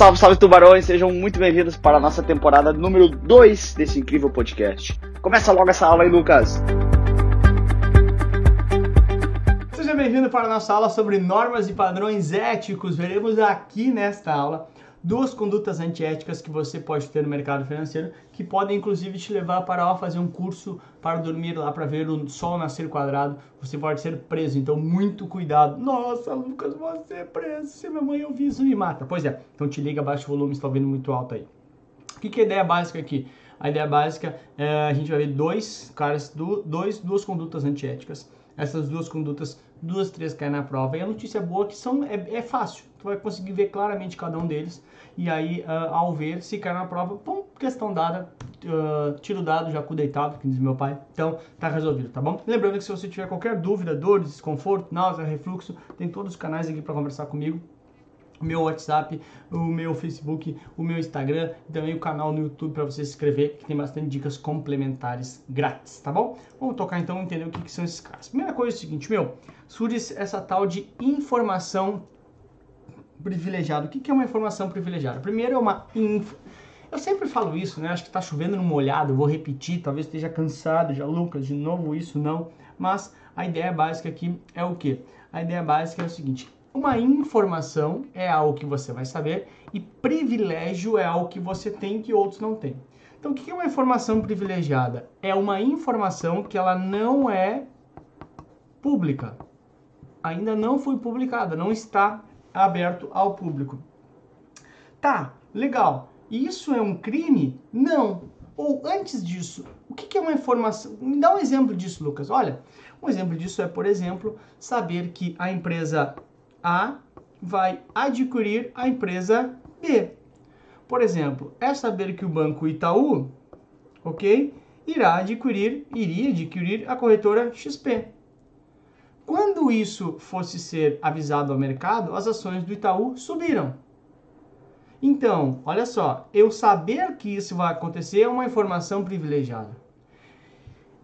Salve, salve tubarões, sejam muito bem-vindos para a nossa temporada número 2 desse incrível podcast. Começa logo essa aula aí, Lucas. Seja bem-vindo para a nossa aula sobre normas e padrões éticos. Veremos aqui nesta aula duas condutas antiéticas que você pode ter no mercado financeiro, que podem inclusive te levar para ó, fazer um curso para dormir lá para ver o sol nascer quadrado. Você pode ser preso, então muito cuidado. Nossa, Lucas, você é preso. Se minha mãe ouvir isso, me mata. Pois é, então te liga, baixa o volume, está ouvindo muito alto aí. O que, que é a ideia básica aqui? A ideia básica é a gente vai ver dois caras, dois, duas condutas antiéticas. Essas duas condutas, duas, três caem na prova. E a notícia boa é que são, é, é fácil. Tu vai conseguir ver claramente cada um deles e aí uh, ao ver se cai na prova, pum, questão dada, uh, tiro dado, já cu deitado, que diz meu pai. Então tá resolvido, tá bom? Lembrando que se você tiver qualquer dúvida, dor, desconforto, náusea, refluxo, tem todos os canais aqui para conversar comigo o meu WhatsApp, o meu Facebook, o meu Instagram e também o canal no YouTube para você se inscrever, que tem bastante dicas complementares grátis, tá bom? Vamos tocar então entender o que, que, são esses caras. Primeira coisa é o seguinte, meu, surge essa tal de informação privilegiado. O que é uma informação privilegiada? Primeiro é uma info. Eu sempre falo isso, né? Acho que está chovendo no molhado, vou repetir, talvez esteja cansado já, Lucas, de novo isso não. Mas a ideia básica aqui é o que? A ideia básica é o seguinte: uma informação é algo que você vai saber e privilégio é algo que você tem que outros não têm. Então, o que é uma informação privilegiada? É uma informação que ela não é pública. Ainda não foi publicada, não está aberto ao público. Tá, legal. Isso é um crime? Não. Ou antes disso, o que é uma informação? Me dá um exemplo disso, Lucas. Olha, um exemplo disso é, por exemplo, saber que a empresa A vai adquirir a empresa B. Por exemplo, é saber que o banco Itaú, ok, irá adquirir, iria adquirir a corretora XP. Quando isso fosse ser avisado ao mercado, as ações do Itaú subiram. Então, olha só, eu saber que isso vai acontecer é uma informação privilegiada.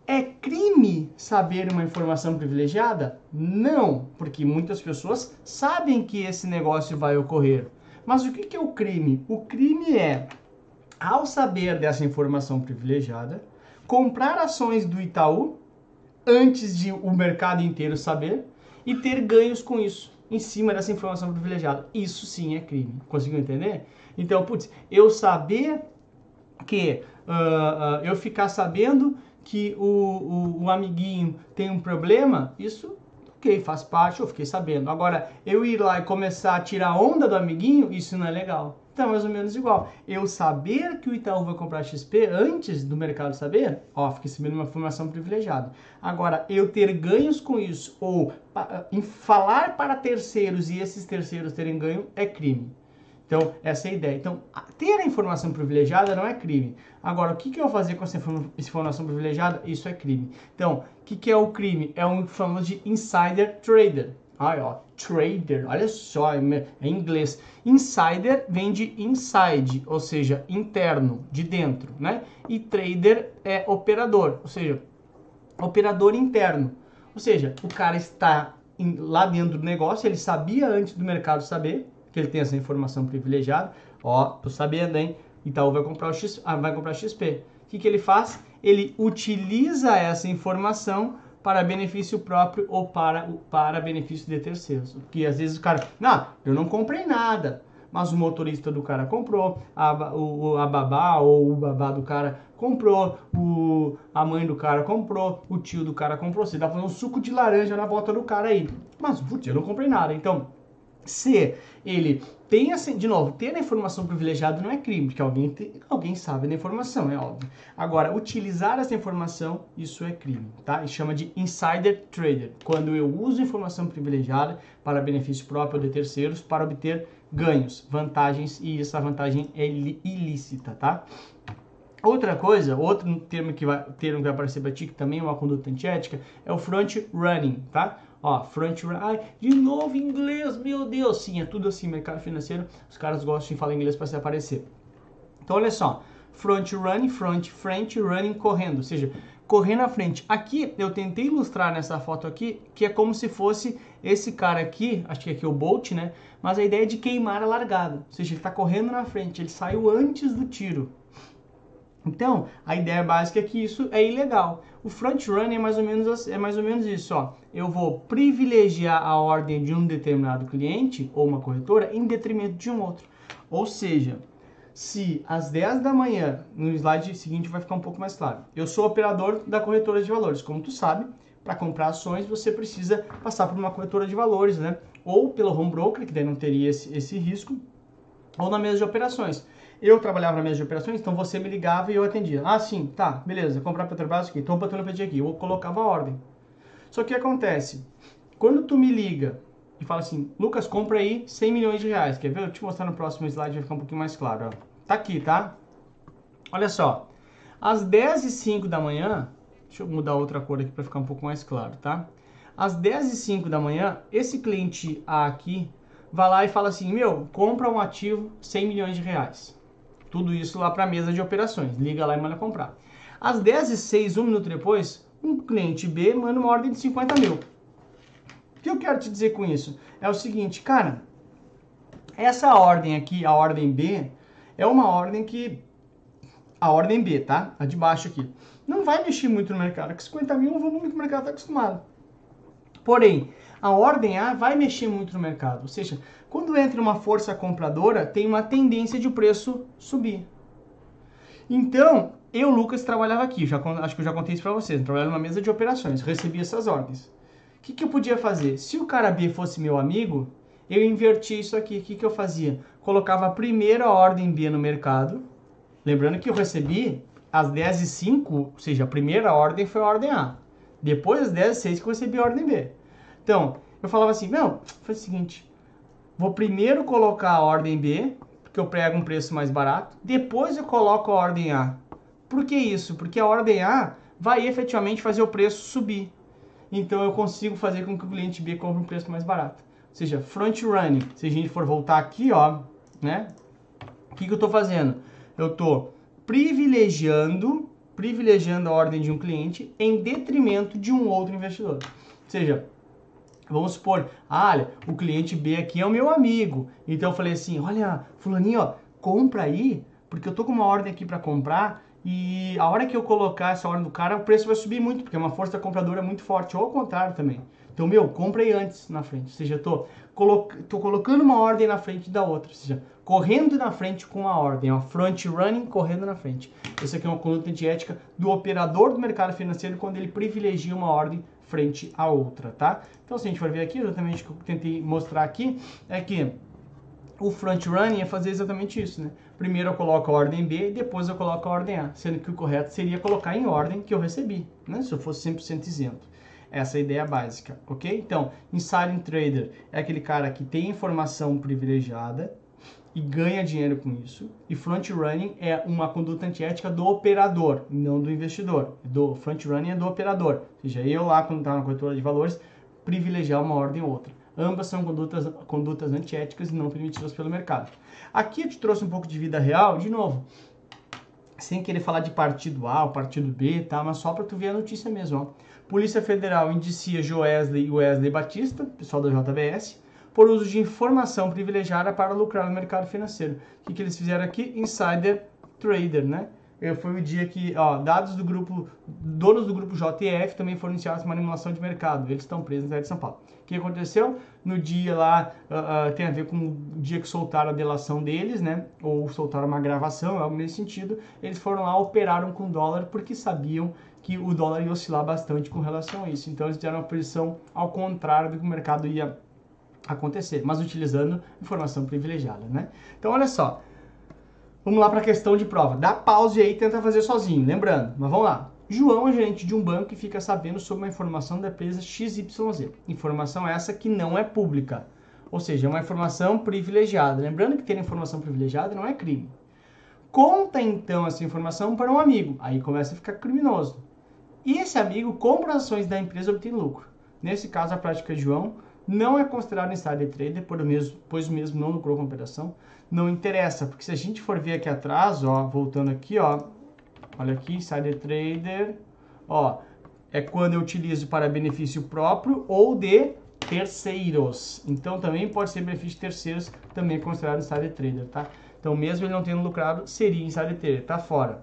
É crime saber uma informação privilegiada? Não, porque muitas pessoas sabem que esse negócio vai ocorrer. Mas o que é o crime? O crime é, ao saber dessa informação privilegiada, comprar ações do Itaú antes de o mercado inteiro saber e ter ganhos com isso, em cima dessa informação privilegiada. Isso sim é crime. Conseguiu entender? Então, putz, eu saber que uh, uh, eu ficar sabendo que o, o, o, amiguinho tem um problema, isso ok, faz parte, eu fiquei sabendo. Agora, eu ir lá e começar a tirar onda do amiguinho, isso não é legal. Então, mais ou menos igual. Eu saber que o Itaú vai comprar XP antes do mercado saber, ó, fiquei sabendo uma informação privilegiada. Agora, eu ter ganhos com isso ou em falar para terceiros e esses terceiros terem ganho é crime. Então, essa é a ideia. Então, ter a informação privilegiada não é crime. Agora, o que, que eu vou fazer com essa informação privilegiada? Isso é crime. Então, o que, que é o crime? É um famoso de insider trader. Aí, ó, trader, olha só, é em inglês. Insider vem de inside, ou seja, interno, de dentro, né? E trader é operador, ou seja, operador interno. Ou seja, o cara está lá dentro do negócio, ele sabia antes do mercado saber que ele tem essa informação privilegiada. Ó, tô sabendo, hein? Itaú vai comprar o X, ah, vai comprar XP. O que, que ele faz? Ele utiliza essa informação para benefício próprio ou para, para benefício de terceiros. Porque às vezes o cara, não, eu não comprei nada, mas o motorista do cara comprou, a, o, a babá ou o babá do cara comprou, o, a mãe do cara comprou, o tio do cara comprou. Você tá fazendo um suco de laranja na volta do cara aí. Mas, putz, eu não comprei nada. Então, se ele tem assim, de novo, ter a informação privilegiada não é crime, porque alguém, alguém sabe da informação, é óbvio. Agora, utilizar essa informação, isso é crime, tá? E chama de insider trader, quando eu uso informação privilegiada para benefício próprio ou de terceiros para obter ganhos, vantagens, e essa vantagem é ilícita, tá? Outra coisa, outro termo que vai, termo que vai aparecer para ti, que também é uma conduta antiética, é o front running, tá? Ó, ai, de novo inglês, meu Deus, sim, é tudo assim, mercado financeiro, os caras gostam de falar inglês para se aparecer. Então, olha só, front running, front, front running, correndo, ou seja, correr na frente. Aqui eu tentei ilustrar nessa foto aqui que é como se fosse esse cara aqui, acho que aqui é o Bolt, né? Mas a ideia é de queimar a largada, ou seja, ele está correndo na frente, ele saiu antes do tiro. Então, a ideia básica é que isso é ilegal. O front run é mais ou menos, é mais ou menos isso. Ó. Eu vou privilegiar a ordem de um determinado cliente ou uma corretora em detrimento de um outro. Ou seja, se às 10 da manhã, no slide seguinte vai ficar um pouco mais claro, eu sou operador da corretora de valores. Como tu sabe, para comprar ações você precisa passar por uma corretora de valores, né? Ou pelo home broker, que daí não teria esse, esse risco, ou na mesa de operações. Eu trabalhava na mesa de operações, então você me ligava e eu atendia. Ah, sim, tá, beleza, comprar Petrobras aqui, então botando pedir aqui, eu colocava a ordem. Só que que acontece? Quando tu me liga e fala assim, Lucas, compra aí 100 milhões de reais, quer ver? Eu te mostrar no próximo slide, vai ficar um pouquinho mais claro, ó. Tá aqui, tá? Olha só, às 10 e 05 da manhã, deixa eu mudar outra cor aqui para ficar um pouco mais claro, tá? Às 10 e 05 da manhã, esse cliente A aqui vai lá e fala assim, meu, compra um ativo 100 milhões de reais. Tudo isso lá para a mesa de operações. Liga lá e manda comprar. Às 10 e 06 um minuto depois, um cliente B manda uma ordem de 50 mil. O que eu quero te dizer com isso? É o seguinte, cara, essa ordem aqui, a ordem B, é uma ordem que. A ordem B, tá? A de baixo aqui. Não vai mexer muito no mercado, porque 50 mil é um volume que o mercado está acostumado. Porém, a ordem A vai mexer muito no mercado. Ou seja, quando entra uma força compradora, tem uma tendência de o preço subir. Então, eu, Lucas, trabalhava aqui. Já, acho que eu já contei isso para vocês. Eu trabalhava numa mesa de operações, recebia essas ordens. O que, que eu podia fazer? Se o cara B fosse meu amigo, eu invertia isso aqui. O que, que eu fazia? Colocava a primeira ordem B no mercado. Lembrando que eu recebi às 10 e 05, ou seja, a primeira ordem foi a ordem A. Depois das 10 e 06 que eu recebi a ordem B. Então, eu falava assim, não, faz o seguinte, vou primeiro colocar a ordem B, porque eu prego um preço mais barato, depois eu coloco a ordem A. Por que isso? Porque a ordem A vai efetivamente fazer o preço subir. Então eu consigo fazer com que o cliente B compre um preço mais barato. Ou seja, front running. Se a gente for voltar aqui, ó, né? O que, que eu estou fazendo? Eu estou privilegiando, privilegiando a ordem de um cliente em detrimento de um outro investidor. Ou seja, Vamos supor, ah, olha, o cliente B aqui é o meu amigo. Então eu falei assim, olha, fulaninho, ó, compra aí, porque eu tô com uma ordem aqui para comprar e a hora que eu colocar essa ordem do cara, o preço vai subir muito, porque é uma força compradora muito forte, ou ao contrário também. Então, meu, compra aí antes na frente. Ou seja, eu tô, colo tô colocando uma ordem na frente da outra. Ou seja, correndo na frente com a ordem. Ó, front running, correndo na frente. Essa aqui é uma conduta antiética do operador do mercado financeiro quando ele privilegia uma ordem frente à outra, tá? Então, se a gente for ver aqui, exatamente o que eu tentei mostrar aqui é que o front running é fazer exatamente isso, né? Primeiro eu coloco a ordem B, depois eu coloco a ordem A, sendo que o correto seria colocar em ordem que eu recebi, né? Se eu fosse 100% isento. Essa é a ideia básica, ok? Então, insider trader é aquele cara que tem informação privilegiada, e ganha dinheiro com isso. E front running é uma conduta antiética do operador, não do investidor. Do front running é do operador. Ou seja, eu lá quando estava na corretora de valores, privilegiar uma ordem ou outra. Ambas são condutas, condutas antiéticas e não permitidas pelo mercado. Aqui eu te trouxe um pouco de vida real, de novo, sem querer falar de partido A ou partido B, tá? Mas só para tu ver a notícia mesmo, ó. Polícia Federal indicia Joesley e Wesley Batista, pessoal da JBS, por uso de informação privilegiada para lucrar no mercado financeiro. O que, que eles fizeram aqui? Insider Trader, né? Foi o dia que ó, dados do grupo, donos do grupo JTF também foram iniciados uma manipulação de mercado. Eles estão presos na de São Paulo. O que aconteceu? No dia lá, uh, uh, tem a ver com o dia que soltaram a delação deles, né? Ou soltaram uma gravação, algo nesse sentido. Eles foram lá, operaram com dólar porque sabiam que o dólar ia oscilar bastante com relação a isso. Então eles fizeram uma posição ao contrário do que o mercado ia acontecer, mas utilizando informação privilegiada, né? Então, olha só. Vamos lá para a questão de prova. Dá pause aí e tenta fazer sozinho, lembrando. Mas vamos lá. João é gerente de um banco e fica sabendo sobre uma informação da empresa XYZ. Informação essa que não é pública. Ou seja, é uma informação privilegiada. Lembrando que ter informação privilegiada não é crime. Conta então essa informação para um amigo. Aí começa a ficar criminoso. E esse amigo compra ações da empresa e obtém lucro. Nesse caso, a prática de João não é considerado insider trader, por mesmo, pois mesmo não lucrou com a operação. Não interessa, porque se a gente for ver aqui atrás, ó, voltando aqui, ó, olha aqui, insider trader, Ó, é quando eu utilizo para benefício próprio ou de terceiros. Então também pode ser benefício de terceiros, também é considerado insider trader, tá? Então mesmo ele não tendo lucrado, seria insider trader, tá fora.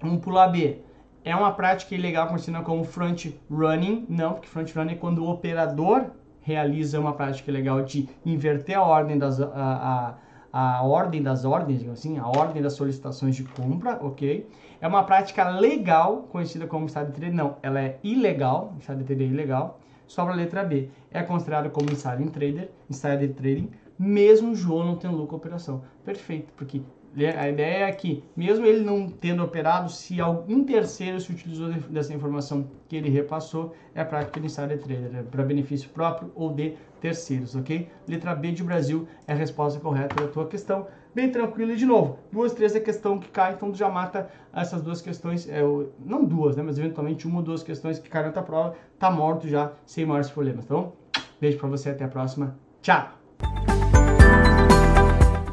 Vamos pular B. É uma prática ilegal conhecida como front running? Não, porque front running é quando o operador realiza uma prática ilegal de inverter a ordem das, a, a, a ordem das ordens, assim, a ordem das solicitações de compra, ok? É uma prática legal, conhecida como insider trading, não, ela é ilegal, insider trading é ilegal. Sobra a letra B, é considerado como insider trader, insider trading, mesmo o João não tendo lucro operação. Perfeito, porque a ideia é que, mesmo ele não tendo operado, se algum terceiro se utilizou dessa informação que ele repassou, é prática de insider trader, é para benefício próprio ou de terceiros, ok? Letra B de Brasil é a resposta correta da tua questão. Bem tranquilo e de novo, duas, três é questão que cai, então já mata essas duas questões, é, não duas, né, mas eventualmente uma ou duas questões que caem na tua prova, tá morto já, sem maiores problemas, então beijo para você, até a próxima, tchau!